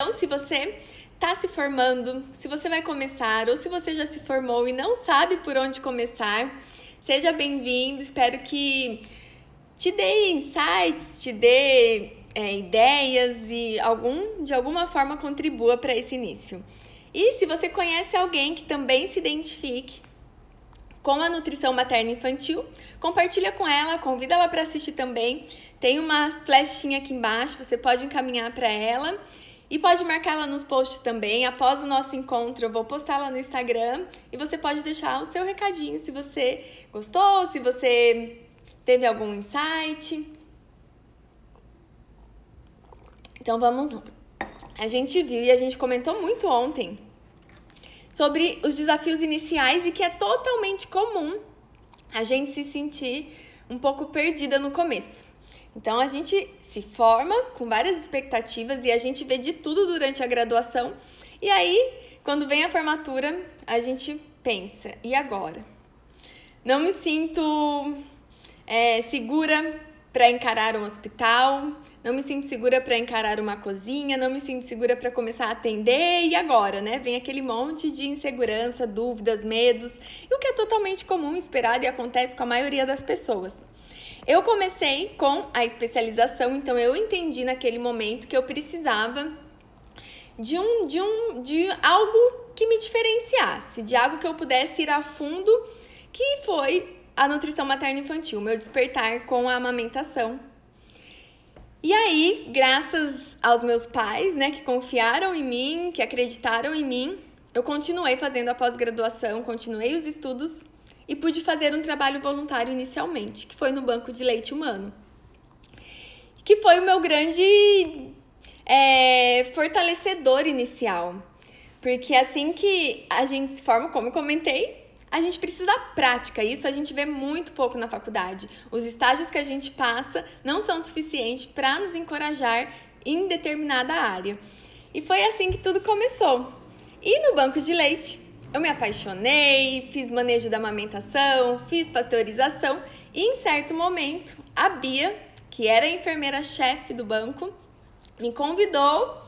Então, se você está se formando, se você vai começar ou se você já se formou e não sabe por onde começar, seja bem-vindo. Espero que te dê insights, te dê é, ideias e algum, de alguma forma contribua para esse início. E se você conhece alguém que também se identifique com a nutrição materna infantil, compartilha com ela, convida ela para assistir também. Tem uma flechinha aqui embaixo, você pode encaminhar para ela e pode marcar ela nos posts também. Após o nosso encontro, eu vou postar lá no Instagram e você pode deixar o seu recadinho se você gostou, se você teve algum insight. Então vamos lá. A gente viu e a gente comentou muito ontem sobre os desafios iniciais e que é totalmente comum a gente se sentir um pouco perdida no começo. Então a gente se forma com várias expectativas e a gente vê de tudo durante a graduação. E aí, quando vem a formatura, a gente pensa: e agora? Não me sinto é, segura para encarar um hospital, não me sinto segura para encarar uma cozinha, não me sinto segura para começar a atender e agora, né? Vem aquele monte de insegurança, dúvidas, medos, e o que é totalmente comum, esperado e acontece com a maioria das pessoas. Eu comecei com a especialização, então eu entendi naquele momento que eu precisava de um de um de algo que me diferenciasse, de algo que eu pudesse ir a fundo, que foi a nutrição materna infantil, meu despertar com a amamentação. E aí, graças aos meus pais, né, que confiaram em mim, que acreditaram em mim, eu continuei fazendo a pós-graduação, continuei os estudos e pude fazer um trabalho voluntário inicialmente, que foi no Banco de Leite Humano. Que foi o meu grande é, fortalecedor inicial. Porque assim que a gente se forma, como eu comentei, a gente precisa da prática. Isso a gente vê muito pouco na faculdade. Os estágios que a gente passa não são suficientes para nos encorajar em determinada área. E foi assim que tudo começou. E no banco de leite, eu me apaixonei, fiz manejo da amamentação, fiz pasteurização e em certo momento a Bia, que era a enfermeira-chefe do banco, me convidou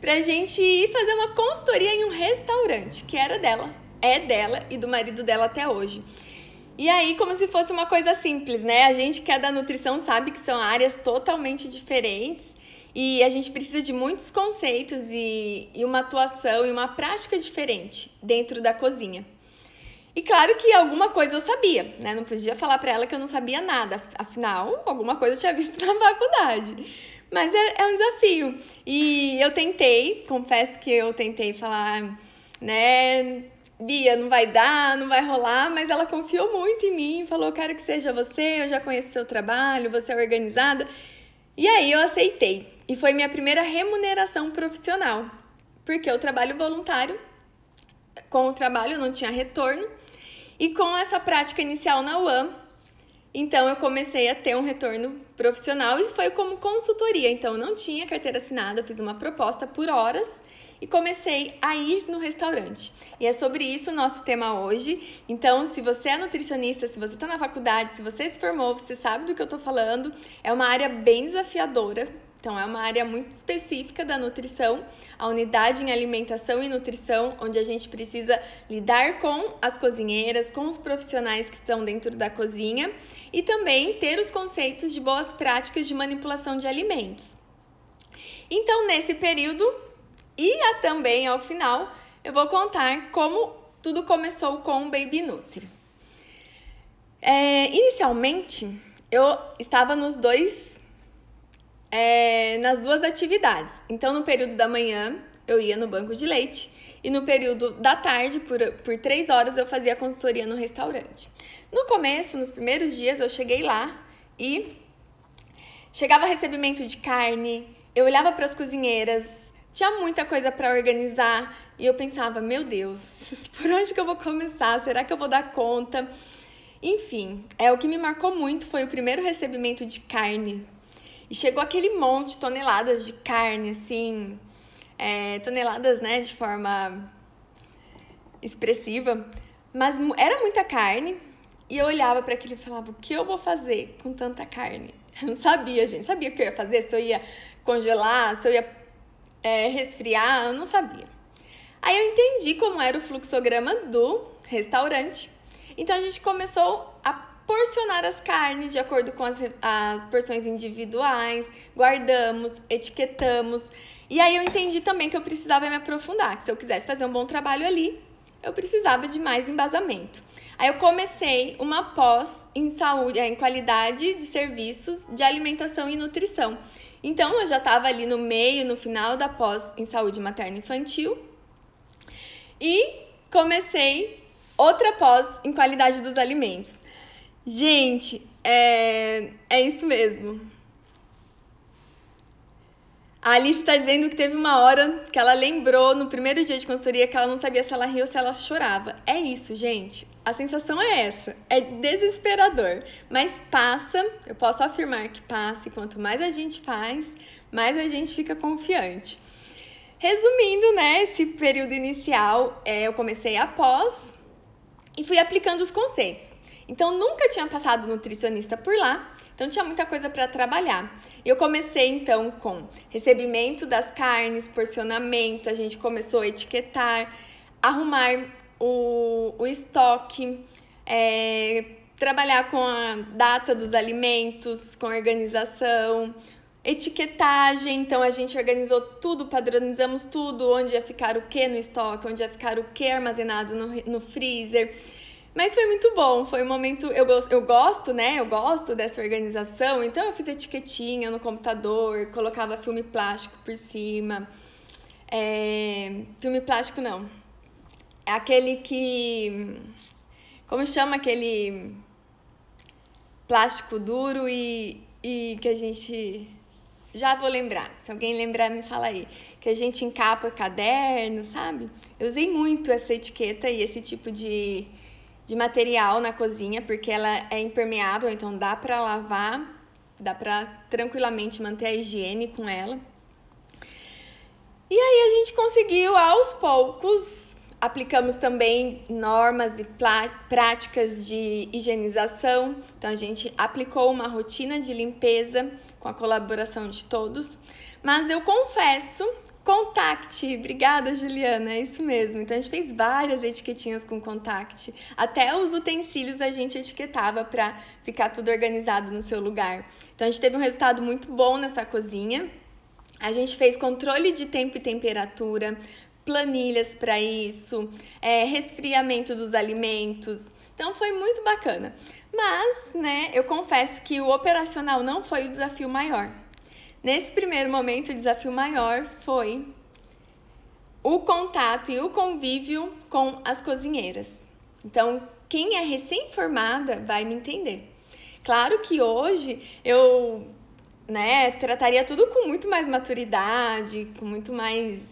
para a gente ir fazer uma consultoria em um restaurante que era dela, é dela e do marido dela até hoje. E aí, como se fosse uma coisa simples, né? A gente que é da nutrição sabe que são áreas totalmente diferentes e a gente precisa de muitos conceitos e, e uma atuação e uma prática diferente dentro da cozinha. E claro que alguma coisa eu sabia, né? Não podia falar para ela que eu não sabia nada, afinal, alguma coisa eu tinha visto na faculdade. Mas é, é um desafio. E eu tentei, confesso que eu tentei falar, né? Bia, não vai dar, não vai rolar, mas ela confiou muito em mim, falou: quero que seja você, eu já conheço seu trabalho, você é organizada. E aí eu aceitei. E foi minha primeira remuneração profissional, porque o trabalho voluntário, com o trabalho não tinha retorno, e com essa prática inicial na UAM, então eu comecei a ter um retorno profissional e foi como consultoria. Então eu não tinha carteira assinada, eu fiz uma proposta por horas e comecei a ir no restaurante. E é sobre isso o nosso tema hoje. Então, se você é nutricionista, se você está na faculdade, se você se formou, você sabe do que eu estou falando. É uma área bem desafiadora, então, é uma área muito específica da nutrição, a unidade em alimentação e nutrição, onde a gente precisa lidar com as cozinheiras, com os profissionais que estão dentro da cozinha e também ter os conceitos de boas práticas de manipulação de alimentos. Então, nesse período e também ao final, eu vou contar como tudo começou com o Baby Nutri. É, inicialmente, eu estava nos dois é, nas duas atividades. Então, no período da manhã, eu ia no banco de leite e no período da tarde, por, por três horas, eu fazia consultoria no restaurante. No começo, nos primeiros dias, eu cheguei lá e chegava recebimento de carne, eu olhava para as cozinheiras, tinha muita coisa para organizar e eu pensava, meu Deus, por onde que eu vou começar? Será que eu vou dar conta? Enfim, é o que me marcou muito foi o primeiro recebimento de carne e chegou aquele monte, toneladas de carne, assim, é, toneladas, né, de forma expressiva. Mas era muita carne e eu olhava para aquilo e falava: o que eu vou fazer com tanta carne? Eu não sabia, gente. Sabia o que eu ia fazer? Se eu ia congelar, se eu ia é, resfriar, eu não sabia. Aí eu entendi como era o fluxograma do restaurante. Então a gente começou a porcionar as carnes de acordo com as, as porções individuais, guardamos, etiquetamos. E aí eu entendi também que eu precisava me aprofundar, que se eu quisesse fazer um bom trabalho ali, eu precisava de mais embasamento. Aí eu comecei uma pós em saúde, em qualidade de serviços de alimentação e nutrição. Então eu já estava ali no meio, no final da pós em saúde materna infantil. E comecei outra pós em qualidade dos alimentos. Gente, é, é isso mesmo. A Alice está dizendo que teve uma hora que ela lembrou no primeiro dia de consultoria que ela não sabia se ela ria ou se ela chorava. É isso, gente. A sensação é essa. É desesperador. Mas passa, eu posso afirmar que passa, e quanto mais a gente faz, mais a gente fica confiante. Resumindo, né, esse período inicial, é, eu comecei após e fui aplicando os conceitos. Então, nunca tinha passado nutricionista por lá, então tinha muita coisa para trabalhar. Eu comecei então com recebimento das carnes, porcionamento, a gente começou a etiquetar, arrumar o, o estoque, é, trabalhar com a data dos alimentos, com organização, etiquetagem, então a gente organizou tudo, padronizamos tudo, onde ia ficar o que no estoque, onde ia ficar o que armazenado no, no freezer. Mas foi muito bom, foi um momento. Eu, eu gosto, né? Eu gosto dessa organização, então eu fiz etiquetinha no computador, colocava filme plástico por cima. É, filme plástico não. É aquele que. Como chama aquele plástico duro e, e que a gente. Já vou lembrar. Se alguém lembrar, me fala aí. Que a gente encapa caderno, sabe? Eu usei muito essa etiqueta e esse tipo de de material na cozinha, porque ela é impermeável, então dá para lavar, dá para tranquilamente manter a higiene com ela. E aí a gente conseguiu aos poucos, aplicamos também normas e práticas de higienização. Então a gente aplicou uma rotina de limpeza com a colaboração de todos. Mas eu confesso Contact, obrigada Juliana, é isso mesmo. Então a gente fez várias etiquetinhas com contact, até os utensílios a gente etiquetava para ficar tudo organizado no seu lugar. Então a gente teve um resultado muito bom nessa cozinha. A gente fez controle de tempo e temperatura, planilhas para isso, é, resfriamento dos alimentos. Então foi muito bacana. Mas, né, eu confesso que o operacional não foi o desafio maior. Nesse primeiro momento, o desafio maior foi o contato e o convívio com as cozinheiras. Então, quem é recém-formada vai me entender. Claro que hoje eu né, trataria tudo com muito mais maturidade, com muito mais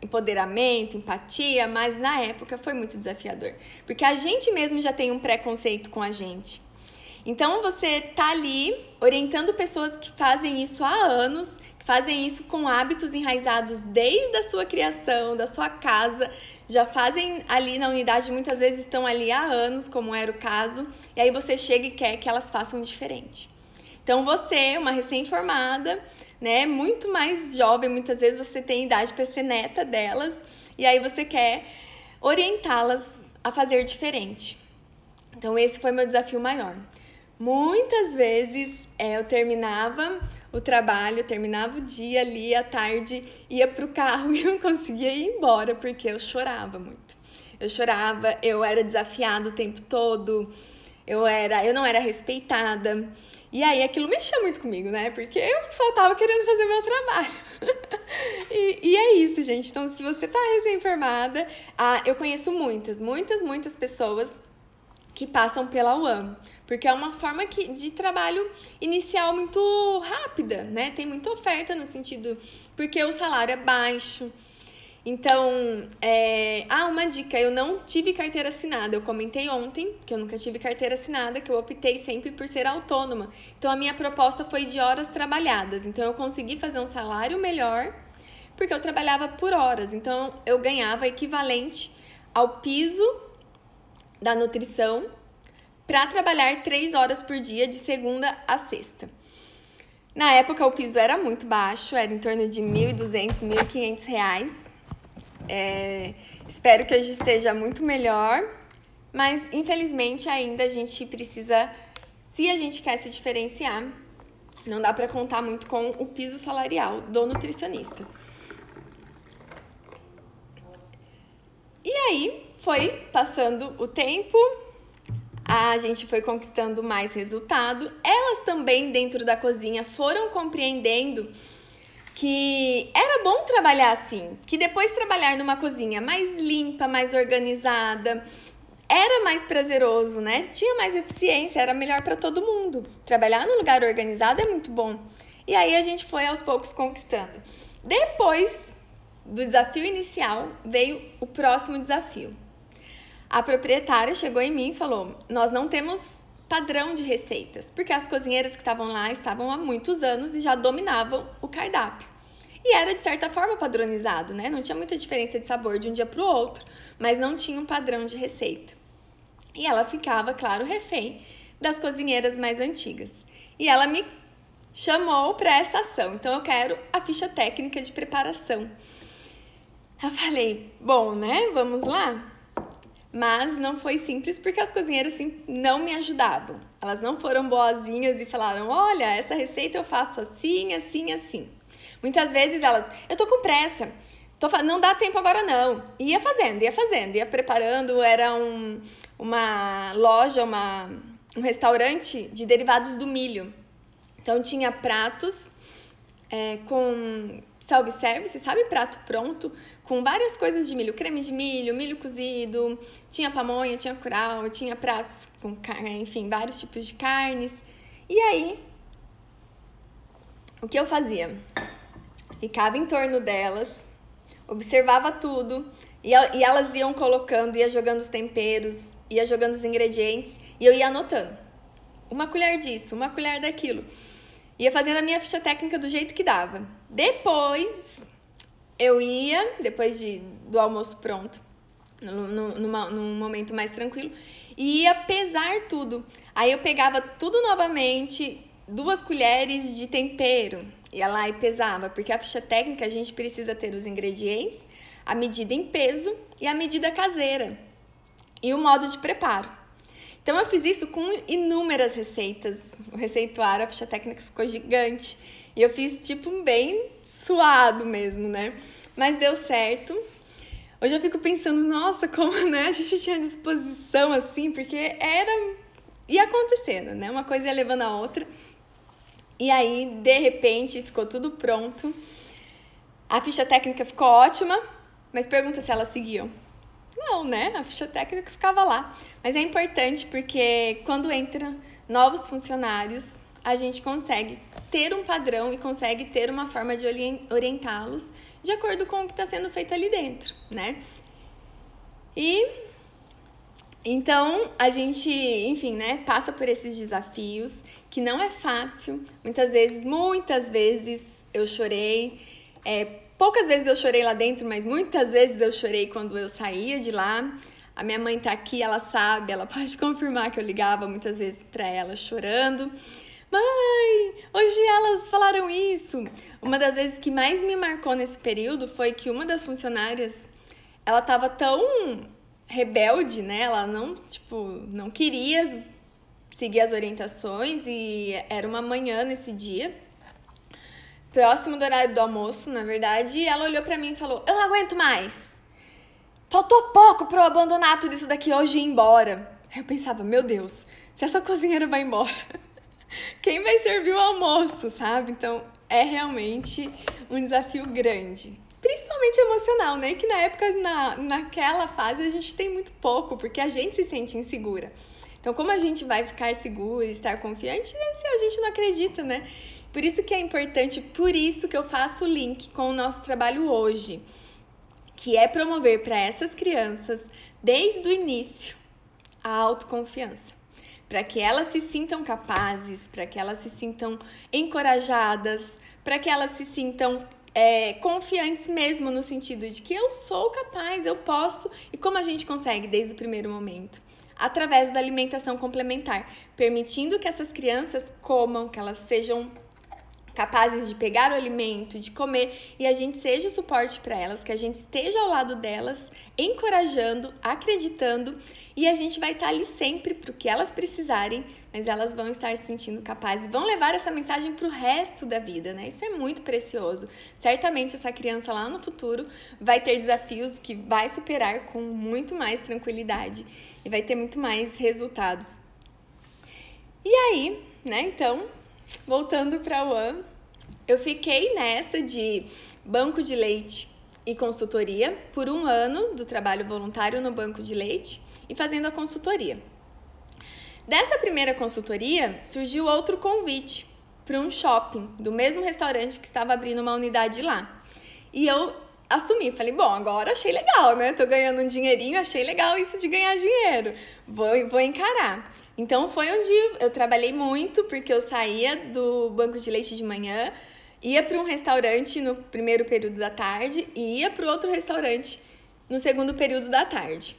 empoderamento, empatia, mas na época foi muito desafiador, porque a gente mesmo já tem um preconceito com a gente. Então você tá ali orientando pessoas que fazem isso há anos, que fazem isso com hábitos enraizados desde a sua criação, da sua casa, já fazem ali na unidade, muitas vezes estão ali há anos, como era o caso, e aí você chega e quer que elas façam diferente. Então você, uma recém-formada, né, muito mais jovem, muitas vezes você tem idade para ser neta delas, e aí você quer orientá-las a fazer diferente. Então esse foi meu desafio maior. Muitas vezes é, eu terminava o trabalho, terminava o dia ali à tarde, ia pro carro e não conseguia ir embora porque eu chorava muito. Eu chorava, eu era desafiada o tempo todo, eu era, eu não era respeitada. E aí aquilo mexia muito comigo, né? Porque eu só tava querendo fazer meu trabalho. e, e, é isso, gente. Então, se você tá recém-formada, ah, eu conheço muitas, muitas, muitas pessoas que passam pela UAM porque é uma forma que, de trabalho inicial muito rápida, né? Tem muita oferta no sentido porque o salário é baixo. Então, é... ah, uma dica, eu não tive carteira assinada. Eu comentei ontem que eu nunca tive carteira assinada, que eu optei sempre por ser autônoma. Então, a minha proposta foi de horas trabalhadas. Então, eu consegui fazer um salário melhor porque eu trabalhava por horas. Então, eu ganhava equivalente ao piso da nutrição para trabalhar três horas por dia de segunda a sexta. Na época o piso era muito baixo, era em torno de 1.200, 1.500 reais. É, espero que hoje esteja muito melhor, mas infelizmente ainda a gente precisa, se a gente quer se diferenciar, não dá para contar muito com o piso salarial do nutricionista. E aí foi passando o tempo, a gente foi conquistando mais resultado. Elas também dentro da cozinha foram compreendendo que era bom trabalhar assim, que depois trabalhar numa cozinha mais limpa, mais organizada, era mais prazeroso, né? Tinha mais eficiência, era melhor para todo mundo. Trabalhar num lugar organizado é muito bom. E aí a gente foi aos poucos conquistando. Depois do desafio inicial, veio o próximo desafio. A proprietária chegou em mim e falou: Nós não temos padrão de receitas, porque as cozinheiras que estavam lá estavam há muitos anos e já dominavam o cardápio. E era de certa forma padronizado, né? Não tinha muita diferença de sabor de um dia para o outro, mas não tinha um padrão de receita. E ela ficava, claro, refém das cozinheiras mais antigas. E ela me chamou para essa ação. Então eu quero a ficha técnica de preparação. Eu falei, bom, né? Vamos lá? Mas não foi simples porque as cozinheiras não me ajudavam. Elas não foram boazinhas e falaram: olha, essa receita eu faço assim, assim, assim. Muitas vezes elas, eu tô com pressa, tô, não dá tempo agora não. Ia fazendo, ia fazendo, ia preparando. Era um, uma loja, uma, um restaurante de derivados do milho. Então tinha pratos é, com self-service, sabe? Prato pronto, com várias coisas de milho, creme de milho, milho cozido, tinha pamonha, tinha curau, tinha pratos com carne, enfim, vários tipos de carnes. E aí, o que eu fazia? Ficava em torno delas, observava tudo, e, e elas iam colocando, ia jogando os temperos, ia jogando os ingredientes e eu ia anotando. Uma colher disso, uma colher daquilo. Ia fazendo a minha ficha técnica do jeito que dava. Depois, eu ia, depois de, do almoço pronto, no, no, numa, num momento mais tranquilo, e ia pesar tudo. Aí eu pegava tudo novamente, duas colheres de tempero, ia lá e pesava, porque a ficha técnica a gente precisa ter os ingredientes, a medida em peso e a medida caseira e o modo de preparo. Então eu fiz isso com inúmeras receitas. O receituário, a ficha técnica ficou gigante. E eu fiz tipo bem suado mesmo, né? Mas deu certo. Hoje eu fico pensando, nossa, como né, a gente tinha disposição assim, porque era ia acontecendo, né? Uma coisa ia levando a outra. E aí, de repente, ficou tudo pronto. A ficha técnica ficou ótima, mas pergunta se elas seguiam. Não, né? A ficha técnica ficava lá. Mas é importante porque quando entra novos funcionários, a gente consegue ter um padrão e consegue ter uma forma de orientá-los de acordo com o que está sendo feito ali dentro, né? E então a gente, enfim, né, passa por esses desafios que não é fácil. Muitas vezes, muitas vezes eu chorei. É, Poucas vezes eu chorei lá dentro, mas muitas vezes eu chorei quando eu saía de lá. A minha mãe tá aqui, ela sabe, ela pode confirmar que eu ligava muitas vezes para ela chorando. Mãe, hoje elas falaram isso. Uma das vezes que mais me marcou nesse período foi que uma das funcionárias, ela tava tão rebelde, né? Ela não, tipo, não queria seguir as orientações e era uma manhã nesse dia próximo do horário do almoço, na verdade, e ela olhou para mim e falou: Eu não aguento mais. Faltou pouco para eu abandonar tudo isso daqui hoje e ir embora. Aí eu pensava: Meu Deus, se essa cozinheira vai embora, quem vai servir o almoço, sabe? Então é realmente um desafio grande. Principalmente emocional, né? Que na época, na, naquela fase, a gente tem muito pouco, porque a gente se sente insegura. Então, como a gente vai ficar segura e estar confiante se a gente não acredita, né? Por isso que é importante, por isso que eu faço o link com o nosso trabalho hoje, que é promover para essas crianças, desde o início, a autoconfiança, para que elas se sintam capazes, para que elas se sintam encorajadas, para que elas se sintam é, confiantes mesmo no sentido de que eu sou capaz, eu posso, e como a gente consegue desde o primeiro momento? Através da alimentação complementar, permitindo que essas crianças comam, que elas sejam capazes de pegar o alimento, de comer e a gente seja o suporte para elas, que a gente esteja ao lado delas, encorajando, acreditando e a gente vai estar ali sempre para o que elas precisarem, mas elas vão estar se sentindo capazes, vão levar essa mensagem para o resto da vida, né? Isso é muito precioso. Certamente essa criança lá no futuro vai ter desafios que vai superar com muito mais tranquilidade e vai ter muito mais resultados. E aí, né? Então, voltando para o ano, eu fiquei nessa de banco de leite e consultoria por um ano do trabalho voluntário no banco de leite e fazendo a consultoria. Dessa primeira consultoria surgiu outro convite para um shopping do mesmo restaurante que estava abrindo uma unidade lá. E eu assumi, falei, bom, agora achei legal, né? Tô ganhando um dinheirinho, achei legal isso de ganhar dinheiro. Vou, vou encarar. Então foi onde eu trabalhei muito, porque eu saía do banco de leite de manhã, ia para um restaurante no primeiro período da tarde e ia para outro restaurante no segundo período da tarde.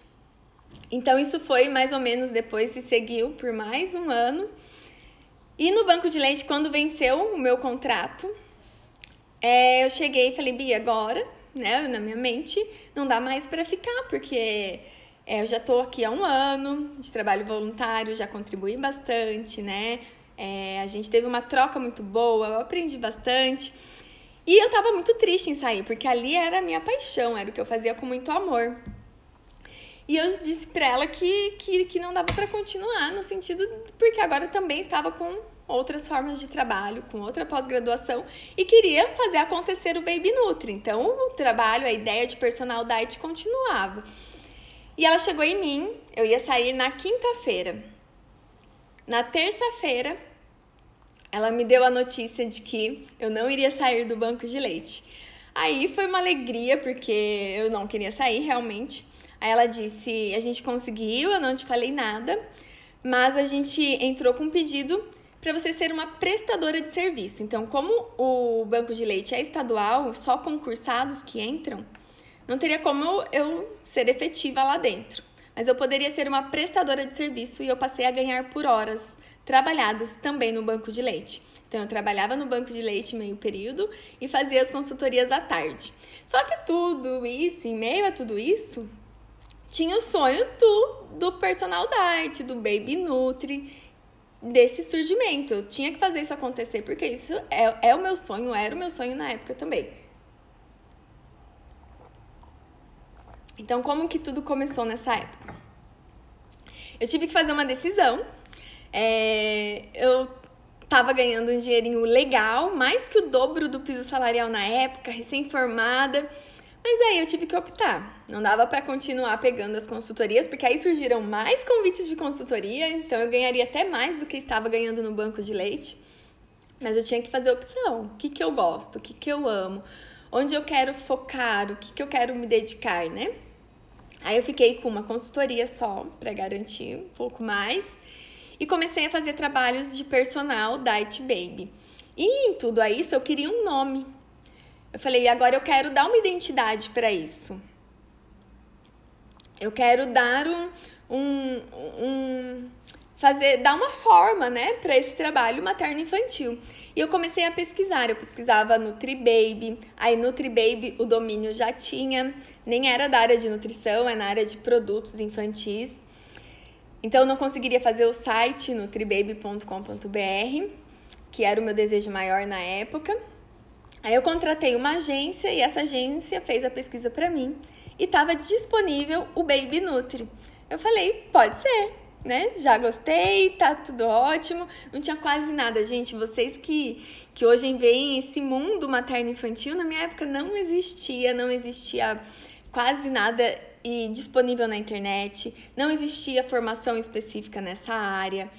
Então isso foi mais ou menos depois se seguiu por mais um ano. E no banco de leite, quando venceu o meu contrato, é, eu cheguei e falei, Bia, agora, né, na minha mente, não dá mais para ficar, porque é, eu já estou aqui há um ano de trabalho voluntário, já contribuí bastante, né? É, a gente teve uma troca muito boa, eu aprendi bastante. E eu estava muito triste em sair, porque ali era a minha paixão, era o que eu fazia com muito amor. E eu disse para ela que, que, que não dava para continuar, no sentido porque agora eu também estava com outras formas de trabalho, com outra pós-graduação e queria fazer acontecer o Baby Nutri. Então, o trabalho, a ideia de personal diet continuava. E ela chegou em mim, eu ia sair na quinta-feira. Na terça-feira, ela me deu a notícia de que eu não iria sair do banco de leite. Aí foi uma alegria, porque eu não queria sair realmente. Aí ela disse: A gente conseguiu, eu não te falei nada, mas a gente entrou com um pedido para você ser uma prestadora de serviço. Então, como o banco de leite é estadual, só concursados que entram, não teria como eu ser efetiva lá dentro. Mas eu poderia ser uma prestadora de serviço e eu passei a ganhar por horas trabalhadas também no banco de leite. Então, eu trabalhava no banco de leite meio período e fazia as consultorias à tarde. Só que tudo isso, em meio a tudo isso, tinha o sonho do, do personal diet, do baby nutri, desse surgimento. Eu tinha que fazer isso acontecer, porque isso é, é o meu sonho, era o meu sonho na época também. Então, como que tudo começou nessa época? Eu tive que fazer uma decisão. É, eu tava ganhando um dinheirinho legal, mais que o dobro do piso salarial na época, recém-formada. Mas aí eu tive que optar. Não dava para continuar pegando as consultorias, porque aí surgiram mais convites de consultoria, então eu ganharia até mais do que estava ganhando no banco de leite. Mas eu tinha que fazer opção. O que, que eu gosto? O que, que eu amo? Onde eu quero focar? O que, que eu quero me dedicar, né? Aí eu fiquei com uma consultoria só, para garantir um pouco mais. E comecei a fazer trabalhos de personal Diet Baby. E em tudo isso eu queria um nome eu falei, agora eu quero dar uma identidade para isso. Eu quero dar um, um, um fazer, dar uma forma, né, para esse trabalho materno infantil. E eu comecei a pesquisar, eu pesquisava NutriBaby, aí NutriBaby o domínio já tinha, nem era da área de nutrição, é na área de produtos infantis. Então não conseguiria fazer o site nutribaby.com.br, que era o meu desejo maior na época. Aí eu contratei uma agência e essa agência fez a pesquisa para mim e estava disponível o Baby Nutri. Eu falei, pode ser, né? Já gostei, tá tudo ótimo. Não tinha quase nada, gente. Vocês que, que hoje veem esse mundo materno infantil, na minha época não existia, não existia quase nada e disponível na internet, não existia formação específica nessa área.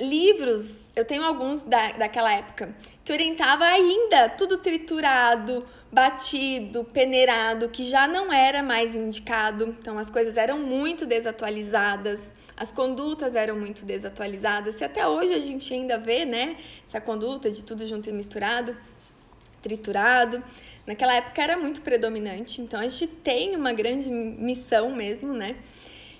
Livros, eu tenho alguns da, daquela época que orientava ainda tudo triturado, batido, peneirado, que já não era mais indicado. Então as coisas eram muito desatualizadas, as condutas eram muito desatualizadas. Se até hoje a gente ainda vê, né, essa conduta de tudo junto e misturado, triturado, naquela época era muito predominante. Então a gente tem uma grande missão mesmo, né?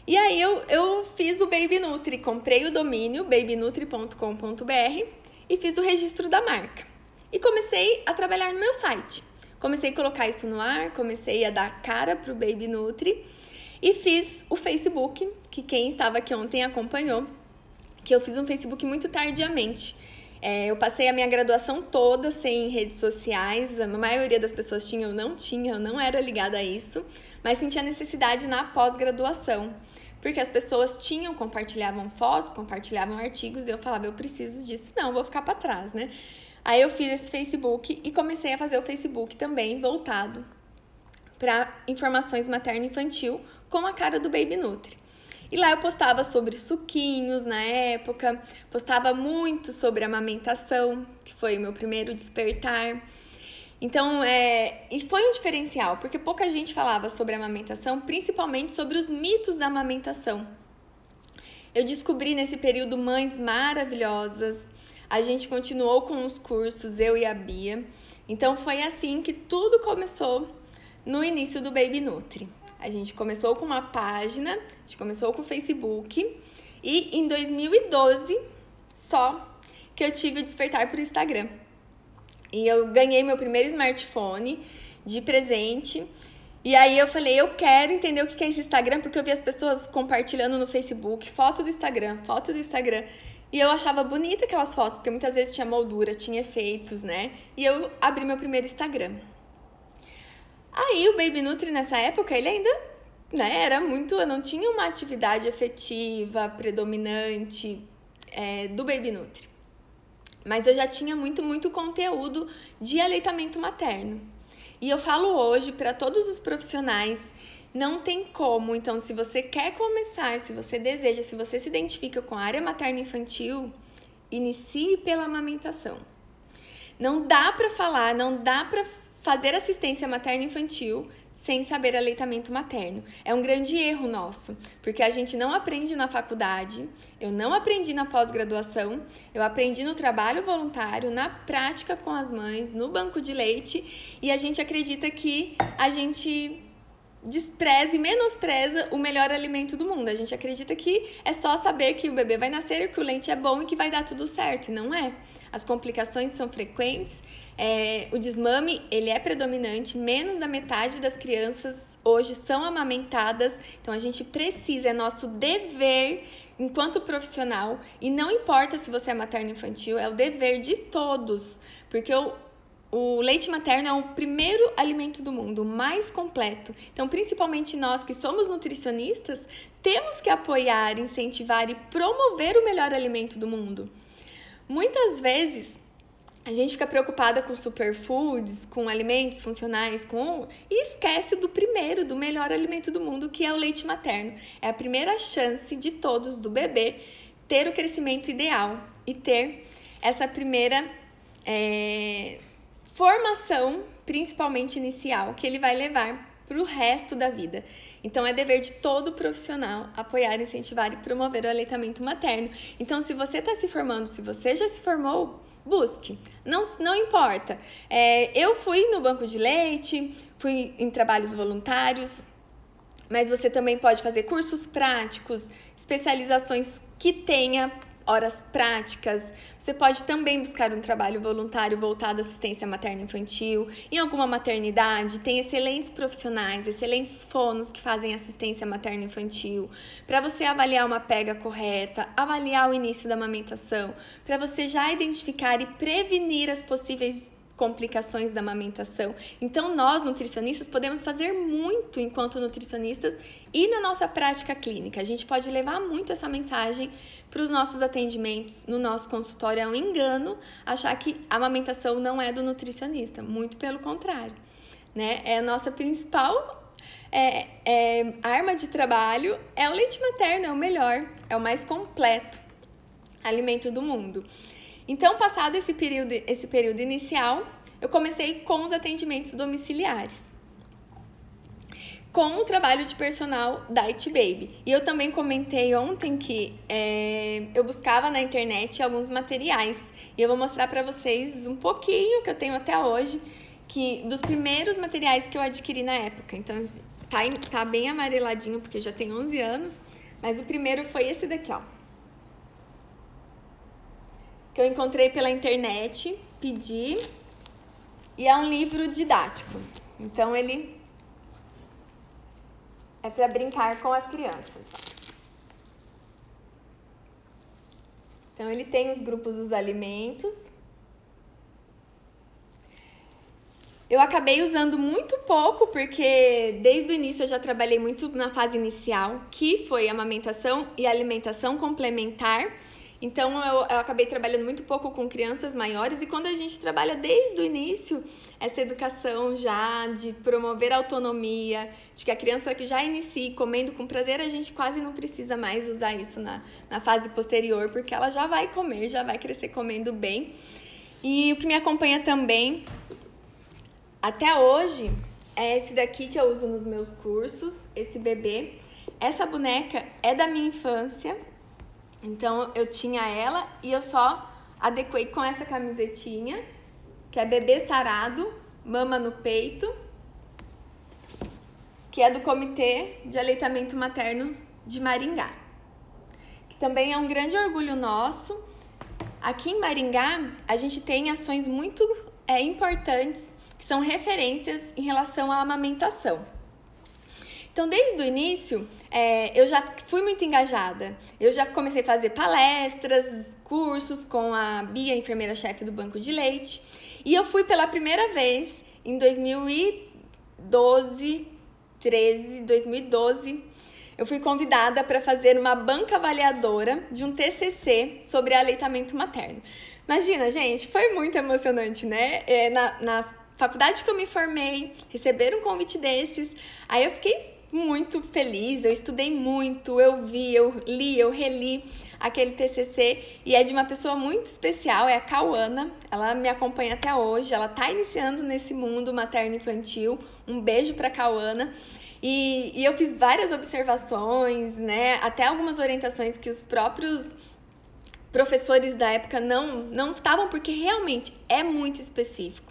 E aí eu, eu fiz o Baby Nutri, comprei o domínio babynutri.com.br e fiz o registro da marca. e comecei a trabalhar no meu site. Comecei a colocar isso no ar, comecei a dar cara pro Baby Nutri e fiz o Facebook, que quem estava aqui ontem acompanhou, que eu fiz um Facebook muito tardiamente. É, eu passei a minha graduação toda sem redes sociais, a maioria das pessoas tinha, eu não tinha, eu não era ligada a isso, mas sentia necessidade na pós-graduação, porque as pessoas tinham, compartilhavam fotos, compartilhavam artigos e eu falava, eu preciso disso, não, vou ficar para trás, né? Aí eu fiz esse Facebook e comecei a fazer o Facebook também voltado para informações materno-infantil com a cara do Baby Nutri. E lá eu postava sobre suquinhos na época, postava muito sobre amamentação, que foi o meu primeiro despertar. Então, é, e foi um diferencial, porque pouca gente falava sobre amamentação, principalmente sobre os mitos da amamentação. Eu descobri nesse período mães maravilhosas, a gente continuou com os cursos, eu e a Bia. Então foi assim que tudo começou no início do Baby Nutri. A gente começou com uma página, a gente começou com o Facebook e em 2012 só que eu tive o despertar o Instagram. E eu ganhei meu primeiro smartphone de presente. E aí eu falei, eu quero entender o que é esse Instagram, porque eu vi as pessoas compartilhando no Facebook, foto do Instagram, foto do Instagram. E eu achava bonita aquelas fotos, porque muitas vezes tinha moldura, tinha efeitos, né? E eu abri meu primeiro Instagram. Aí o Baby Nutri nessa época, ele ainda, né, era muito, eu não tinha uma atividade efetiva, predominante é, do Baby Nutri. Mas eu já tinha muito, muito conteúdo de aleitamento materno. E eu falo hoje para todos os profissionais não tem como. Então, se você quer começar, se você deseja, se você se identifica com a área materna infantil, inicie pela amamentação. Não dá para falar, não dá para fazer assistência materna infantil sem saber aleitamento materno. É um grande erro nosso, porque a gente não aprende na faculdade, eu não aprendi na pós-graduação, eu aprendi no trabalho voluntário, na prática com as mães, no banco de leite, e a gente acredita que a gente despreza e menospreza o melhor alimento do mundo. A gente acredita que é só saber que o bebê vai nascer, que o leite é bom e que vai dar tudo certo. E não é. As complicações são frequentes. É, o desmame ele é predominante. Menos da metade das crianças hoje são amamentadas. Então a gente precisa, é nosso dever enquanto profissional, e não importa se você é materno infantil, é o dever de todos, porque o, o leite materno é o primeiro alimento do mundo, mais completo. Então, principalmente nós que somos nutricionistas, temos que apoiar, incentivar e promover o melhor alimento do mundo. Muitas vezes a gente fica preocupada com superfoods, com alimentos funcionais, com e esquece do primeiro, do melhor alimento do mundo, que é o leite materno. É a primeira chance de todos do bebê ter o crescimento ideal e ter essa primeira é, formação, principalmente inicial, que ele vai levar para o resto da vida. Então, é dever de todo profissional apoiar, incentivar e promover o aleitamento materno. Então, se você está se formando, se você já se formou, busque. Não, não importa. É, eu fui no banco de leite, fui em trabalhos voluntários, mas você também pode fazer cursos práticos, especializações que tenha horas práticas. Você pode também buscar um trabalho voluntário voltado à assistência materno-infantil. Em alguma maternidade, tem excelentes profissionais, excelentes fonos que fazem assistência materno-infantil, para você avaliar uma pega correta, avaliar o início da amamentação, para você já identificar e prevenir as possíveis complicações da amamentação. Então, nós nutricionistas podemos fazer muito enquanto nutricionistas e na nossa prática clínica. A gente pode levar muito essa mensagem para os nossos atendimentos no nosso consultório. É um engano achar que a amamentação não é do nutricionista, muito pelo contrário. Né? É a nossa principal é, é, arma de trabalho é o leite materno, é o melhor, é o mais completo alimento do mundo. Então, passado esse período, esse período inicial, eu comecei com os atendimentos domiciliares. Com o trabalho de personal da It Baby. E eu também comentei ontem que é, eu buscava na internet alguns materiais. E eu vou mostrar para vocês um pouquinho que eu tenho até hoje, que dos primeiros materiais que eu adquiri na época. Então, tá, tá bem amareladinho, porque já tem 11 anos. Mas o primeiro foi esse daqui, ó que eu encontrei pela internet, pedi e é um livro didático. Então ele é para brincar com as crianças. Então ele tem os grupos dos alimentos. Eu acabei usando muito pouco, porque desde o início eu já trabalhei muito na fase inicial, que foi amamentação e alimentação complementar. Então eu, eu, acabei trabalhando muito pouco com crianças maiores e quando a gente trabalha desde o início essa educação já de promover a autonomia, de que a criança que já inicie comendo com prazer, a gente quase não precisa mais usar isso na, na fase posterior, porque ela já vai comer, já vai crescer comendo bem. E o que me acompanha também até hoje é esse daqui que eu uso nos meus cursos, esse bebê. Essa boneca é da minha infância, então eu tinha ela e eu só adequei com essa camisetinha, que é bebê sarado, mama no peito, que é do Comitê de Aleitamento Materno de Maringá. Que também é um grande orgulho nosso. Aqui em Maringá, a gente tem ações muito é, importantes que são referências em relação à amamentação. Então, desde o início, é, eu já fui muito engajada. Eu já comecei a fazer palestras, cursos com a Bia, enfermeira-chefe do Banco de Leite. E eu fui pela primeira vez em 2012, 13, 2012. Eu fui convidada para fazer uma banca avaliadora de um TCC sobre aleitamento materno. Imagina, gente, foi muito emocionante, né? É, na, na faculdade que eu me formei, receber um convite desses. Aí eu fiquei muito feliz, eu estudei muito, eu vi, eu li, eu reli aquele TCC e é de uma pessoa muito especial, é a Cauana. Ela me acompanha até hoje, ela está iniciando nesse mundo materno infantil. Um beijo para Cauana. E, e eu fiz várias observações, né? Até algumas orientações que os próprios professores da época não não estavam porque realmente é muito específico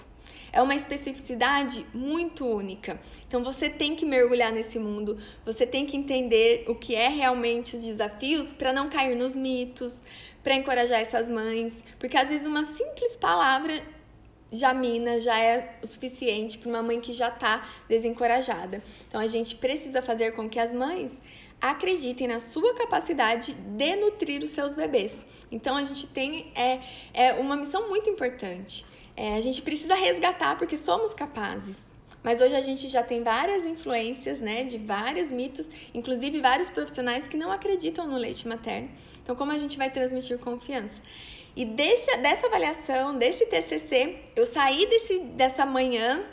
é uma especificidade muito única. Então você tem que mergulhar nesse mundo, você tem que entender o que é realmente os desafios para não cair nos mitos, para encorajar essas mães, porque às vezes uma simples palavra já mina, já é o suficiente para uma mãe que já está desencorajada. Então a gente precisa fazer com que as mães acreditem na sua capacidade de nutrir os seus bebês. Então a gente tem é, é uma missão muito importante. É, a gente precisa resgatar porque somos capazes. Mas hoje a gente já tem várias influências, né, de vários mitos, inclusive vários profissionais que não acreditam no leite materno. Então, como a gente vai transmitir confiança? E desse, dessa avaliação, desse TCC, eu saí desse, dessa manhã,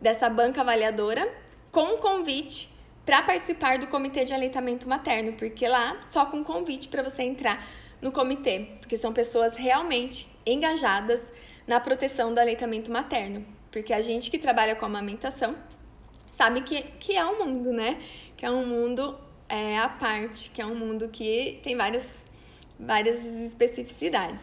dessa banca avaliadora, com um convite para participar do comitê de aleitamento materno, porque lá só com convite para você entrar no comitê, porque são pessoas realmente engajadas, na proteção do aleitamento materno. Porque a gente que trabalha com amamentação sabe que, que é um mundo, né? Que é um mundo é, à parte, que é um mundo que tem várias, várias especificidades.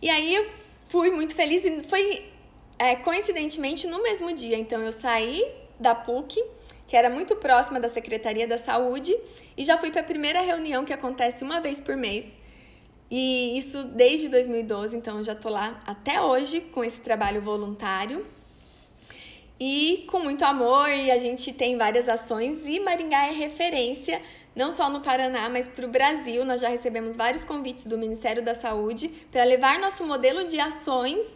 E aí eu fui muito feliz e foi é, coincidentemente no mesmo dia. Então eu saí da PUC, que era muito próxima da Secretaria da Saúde, e já fui para a primeira reunião que acontece uma vez por mês e isso desde 2012, então já tô lá até hoje com esse trabalho voluntário. E com muito amor, e a gente tem várias ações e Maringá é referência não só no Paraná, mas para o Brasil. Nós já recebemos vários convites do Ministério da Saúde para levar nosso modelo de ações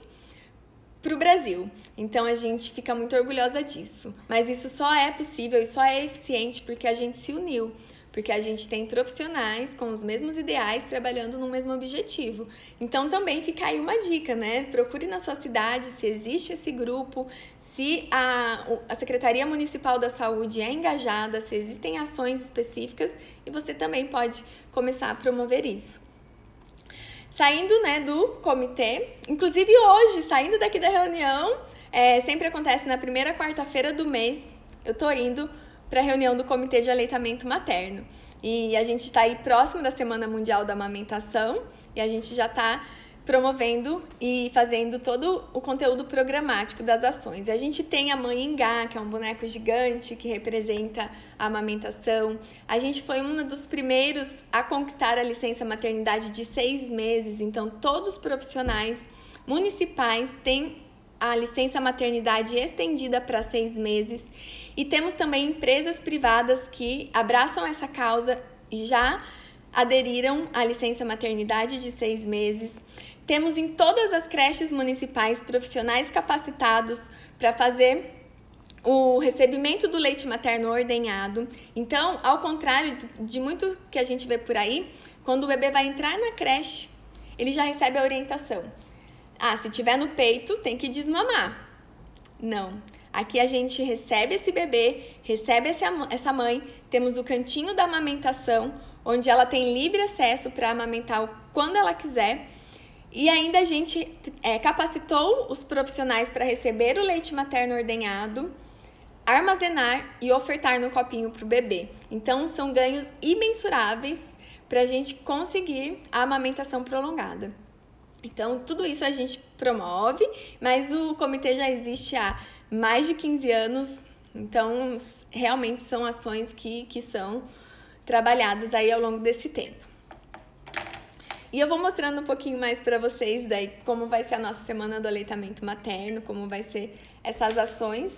para o Brasil. Então a gente fica muito orgulhosa disso. Mas isso só é possível e só é eficiente porque a gente se uniu porque a gente tem profissionais com os mesmos ideais trabalhando no mesmo objetivo. Então também fica aí uma dica, né? Procure na sua cidade se existe esse grupo, se a, a Secretaria Municipal da Saúde é engajada, se existem ações específicas e você também pode começar a promover isso. Saindo né, do comitê, inclusive hoje, saindo daqui da reunião, é, sempre acontece na primeira quarta-feira do mês, eu tô indo para a reunião do Comitê de Aleitamento Materno. E a gente está aí próximo da Semana Mundial da Amamentação e a gente já está promovendo e fazendo todo o conteúdo programático das ações. A gente tem a Mãe Engá, que é um boneco gigante que representa a amamentação. A gente foi um dos primeiros a conquistar a licença maternidade de seis meses, então todos os profissionais municipais têm a licença maternidade estendida para seis meses. E temos também empresas privadas que abraçam essa causa e já aderiram à licença maternidade de seis meses. Temos em todas as creches municipais profissionais capacitados para fazer o recebimento do leite materno ordenhado. Então, ao contrário de muito que a gente vê por aí, quando o bebê vai entrar na creche, ele já recebe a orientação. Ah, se tiver no peito, tem que desmamar. Não. Aqui a gente recebe esse bebê, recebe essa mãe, temos o cantinho da amamentação, onde ela tem livre acesso para amamentar quando ela quiser. E ainda a gente é, capacitou os profissionais para receber o leite materno ordenhado, armazenar e ofertar no copinho para o bebê. Então, são ganhos imensuráveis para a gente conseguir a amamentação prolongada. Então, tudo isso a gente promove, mas o comitê já existe há mais de 15 anos, então realmente são ações que, que são trabalhadas aí ao longo desse tempo. E eu vou mostrando um pouquinho mais para vocês daí como vai ser a nossa semana do aleitamento materno, como vai ser essas ações.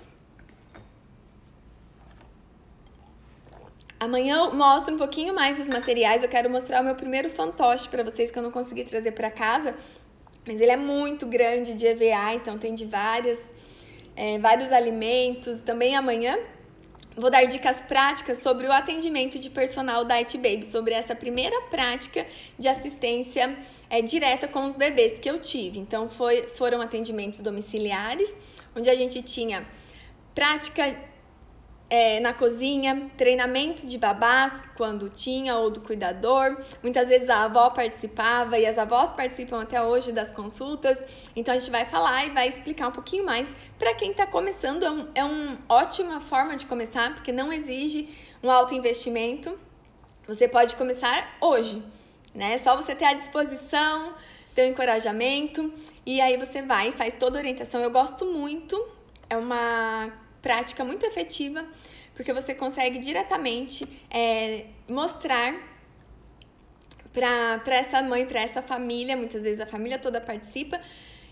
Amanhã eu mostro um pouquinho mais os materiais. Eu quero mostrar o meu primeiro fantoche para vocês que eu não consegui trazer para casa, mas ele é muito grande de EVA, então tem de várias, é, vários alimentos. Também amanhã vou dar dicas práticas sobre o atendimento de personal da It Baby, sobre essa primeira prática de assistência é, direta com os bebês que eu tive. Então, foi, foram atendimentos domiciliares, onde a gente tinha prática é, na cozinha, treinamento de babás quando tinha ou do cuidador. Muitas vezes a avó participava e as avós participam até hoje das consultas. Então a gente vai falar e vai explicar um pouquinho mais para quem está começando. É, um, é uma ótima forma de começar porque não exige um alto investimento. Você pode começar hoje, né? Só você ter a disposição, ter o encorajamento e aí você vai e faz toda a orientação. Eu gosto muito. É uma prática muito efetiva, porque você consegue diretamente é, mostrar para essa mãe, para essa família, muitas vezes a família toda participa,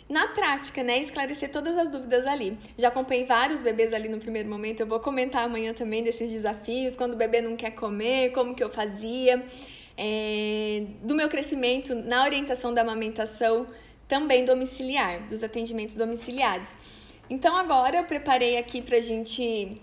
na prática, né, esclarecer todas as dúvidas ali. Já acompanhei vários bebês ali no primeiro momento, eu vou comentar amanhã também desses desafios, quando o bebê não quer comer, como que eu fazia, é, do meu crescimento na orientação da amamentação também domiciliar, dos atendimentos domiciliares. Então agora eu preparei aqui pra gente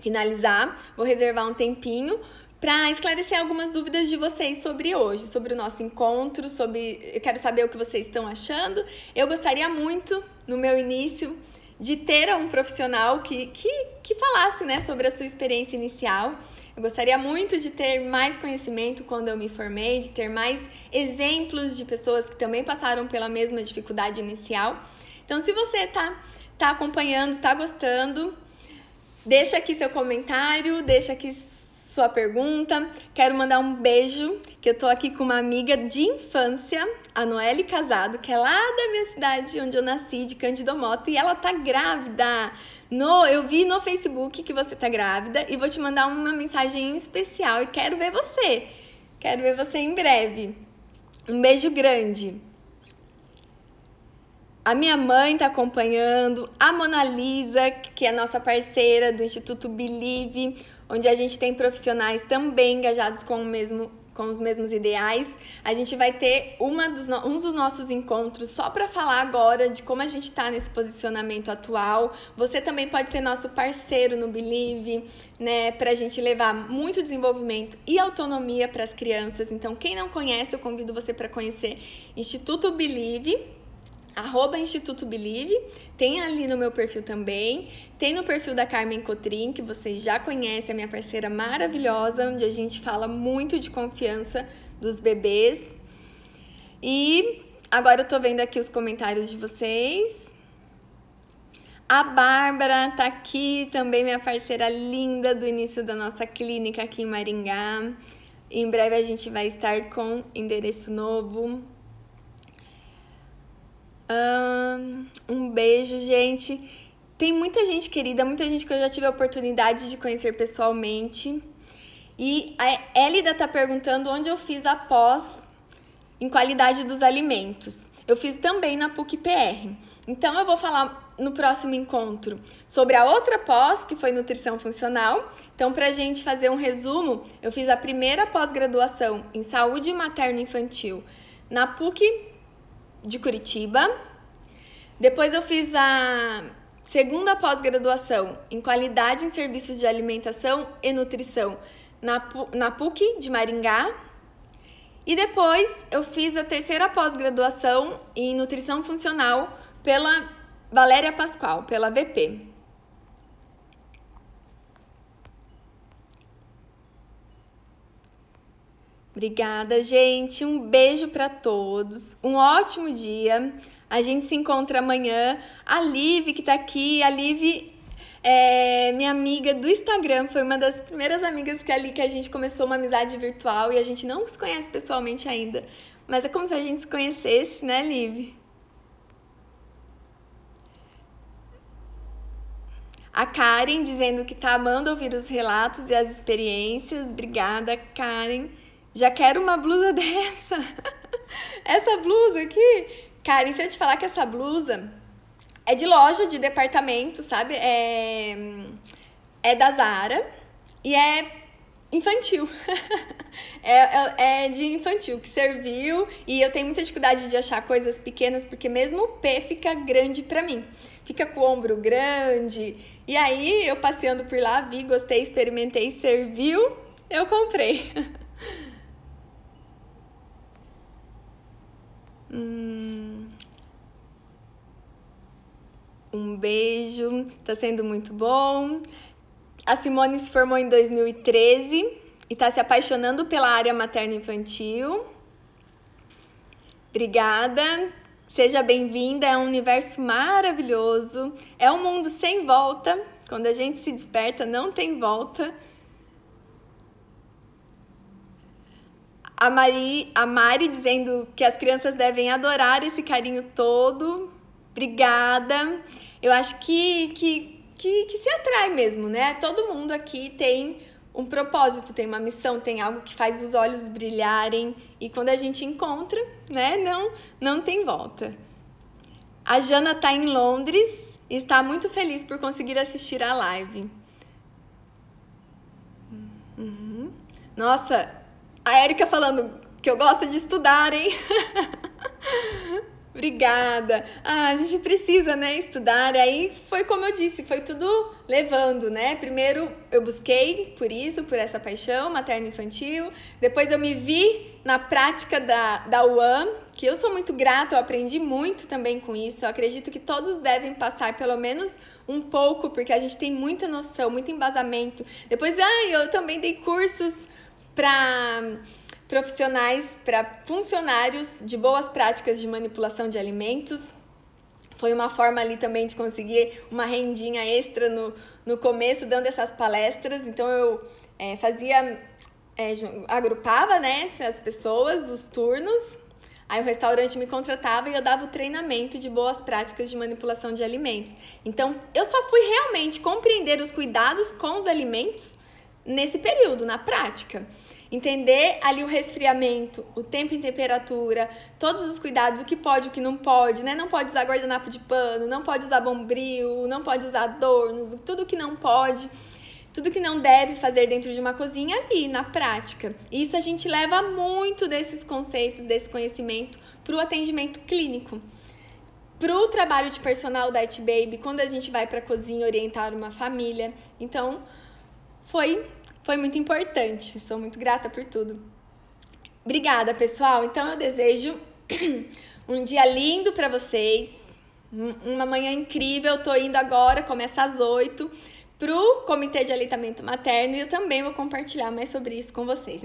finalizar, vou reservar um tempinho para esclarecer algumas dúvidas de vocês sobre hoje, sobre o nosso encontro, sobre eu quero saber o que vocês estão achando. Eu gostaria muito no meu início de ter um profissional que, que, que falasse né, sobre a sua experiência inicial. Eu gostaria muito de ter mais conhecimento quando eu me formei, de ter mais exemplos de pessoas que também passaram pela mesma dificuldade inicial. Então, se você está tá acompanhando, tá gostando, deixa aqui seu comentário, deixa aqui sua pergunta. Quero mandar um beijo, que eu tô aqui com uma amiga de infância, a Noelle Casado, que é lá da minha cidade, onde eu nasci, de Cândido Mota, e ela tá grávida. No, eu vi no Facebook que você tá grávida e vou te mandar uma mensagem especial e quero ver você. Quero ver você em breve. Um beijo grande. A minha mãe está acompanhando, a Mona Lisa, que é nossa parceira do Instituto Believe, onde a gente tem profissionais também engajados com o mesmo com os mesmos ideais. A gente vai ter uma dos, um dos nossos encontros só para falar agora de como a gente está nesse posicionamento atual. Você também pode ser nosso parceiro no Believe, né, para a gente levar muito desenvolvimento e autonomia para as crianças. Então, quem não conhece, eu convido você para conhecer Instituto Believe arroba Instituto Believe, tem ali no meu perfil também, tem no perfil da Carmen Cotrim, que vocês já conhecem, a minha parceira maravilhosa, onde a gente fala muito de confiança dos bebês. E agora eu tô vendo aqui os comentários de vocês. A Bárbara tá aqui, também minha parceira linda do início da nossa clínica aqui em Maringá. Em breve a gente vai estar com endereço novo, um beijo, gente. Tem muita gente querida, muita gente que eu já tive a oportunidade de conhecer pessoalmente. E a Elida tá perguntando onde eu fiz a pós em qualidade dos alimentos. Eu fiz também na PUC-PR. Então eu vou falar no próximo encontro sobre a outra pós, que foi nutrição funcional. Então, para a gente fazer um resumo, eu fiz a primeira pós-graduação em saúde materno-infantil na PUC de Curitiba. Depois, eu fiz a segunda pós-graduação em qualidade em serviços de alimentação e nutrição na, na PUC de Maringá. E depois eu fiz a terceira pós-graduação em nutrição funcional pela Valéria Pascoal, pela VP. Obrigada, gente. Um beijo para todos. Um ótimo dia. A gente se encontra amanhã. A Liv que tá aqui, a Liv é minha amiga do Instagram, foi uma das primeiras amigas que ali que a gente começou uma amizade virtual e a gente não se conhece pessoalmente ainda. Mas é como se a gente se conhecesse, né, Liv? A Karen dizendo que tá amando ouvir os relatos e as experiências. Obrigada, Karen. Já quero uma blusa dessa. essa blusa aqui. Karen, se eu te falar que essa blusa é de loja de departamento, sabe? É, é da Zara e é infantil. é, é, é, de infantil, que serviu e eu tenho muita dificuldade de achar coisas pequenas, porque mesmo o P fica grande pra mim. Fica com o ombro grande. E aí, eu passeando por lá, vi, gostei, experimentei, serviu, eu comprei. hum... Um beijo, tá sendo muito bom. A Simone se formou em 2013 e tá se apaixonando pela área materno-infantil. Obrigada. Seja bem-vinda, é um universo maravilhoso. É um mundo sem volta. Quando a gente se desperta, não tem volta. A Mari, a Mari dizendo que as crianças devem adorar esse carinho todo. Obrigada eu acho que, que, que, que se atrai mesmo, né? Todo mundo aqui tem um propósito, tem uma missão, tem algo que faz os olhos brilharem e quando a gente encontra, né, não, não tem volta. A Jana está em Londres e está muito feliz por conseguir assistir a live. Uhum. Nossa, a Erika falando que eu gosto de estudar, hein? Obrigada. Ah, a gente precisa, né, estudar. Aí foi como eu disse, foi tudo levando, né? Primeiro eu busquei por isso, por essa paixão materno-infantil. Depois eu me vi na prática da, da UAM, que eu sou muito grata, eu aprendi muito também com isso. Eu acredito que todos devem passar pelo menos um pouco, porque a gente tem muita noção, muito embasamento. Depois, ah, eu também dei cursos para profissionais para funcionários de boas práticas de manipulação de alimentos. Foi uma forma ali também de conseguir uma rendinha extra no, no começo, dando essas palestras. Então eu é, fazia, é, agrupava né, as pessoas, os turnos. Aí o restaurante me contratava e eu dava o treinamento de boas práticas de manipulação de alimentos. Então eu só fui realmente compreender os cuidados com os alimentos nesse período, na prática. Entender ali o resfriamento, o tempo em temperatura, todos os cuidados, o que pode, o que não pode, né? Não pode usar guardanapo de pano, não pode usar bombril, não pode usar adornos, tudo que não pode, tudo que não deve fazer dentro de uma cozinha ali, na prática. Isso a gente leva muito desses conceitos, desse conhecimento para o atendimento clínico. Para o trabalho de personal da It Baby, quando a gente vai para a cozinha orientar uma família. Então, foi foi muito importante. Sou muito grata por tudo. Obrigada, pessoal. Então eu desejo um dia lindo para vocês. Uma manhã incrível. Tô indo agora, começa às 8 pro Comitê de Aleitamento Materno e eu também vou compartilhar mais sobre isso com vocês.